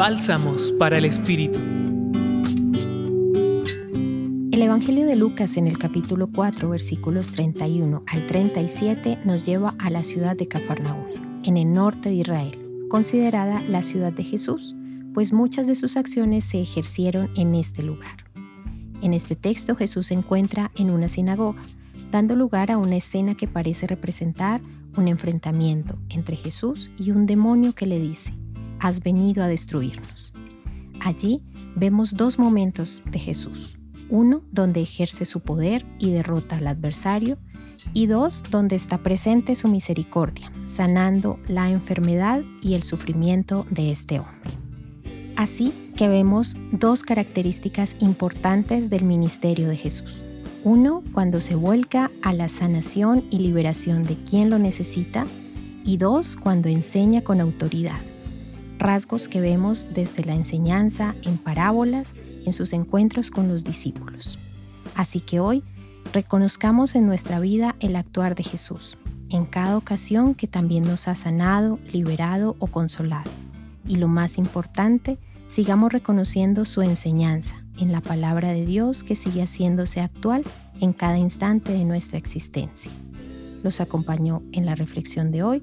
Bálsamos para el Espíritu. El Evangelio de Lucas en el capítulo 4, versículos 31 al 37 nos lleva a la ciudad de Cafarnaúm, en el norte de Israel, considerada la ciudad de Jesús, pues muchas de sus acciones se ejercieron en este lugar. En este texto Jesús se encuentra en una sinagoga, dando lugar a una escena que parece representar un enfrentamiento entre Jesús y un demonio que le dice, has venido a destruirnos. Allí vemos dos momentos de Jesús. Uno donde ejerce su poder y derrota al adversario y dos donde está presente su misericordia, sanando la enfermedad y el sufrimiento de este hombre. Así que vemos dos características importantes del ministerio de Jesús. Uno, cuando se vuelca a la sanación y liberación de quien lo necesita. Y dos, cuando enseña con autoridad. Rasgos que vemos desde la enseñanza en parábolas en sus encuentros con los discípulos. Así que hoy reconozcamos en nuestra vida el actuar de Jesús, en cada ocasión que también nos ha sanado, liberado o consolado. Y lo más importante, sigamos reconociendo su enseñanza en la palabra de Dios que sigue haciéndose actual en cada instante de nuestra existencia. Los acompañó en la reflexión de hoy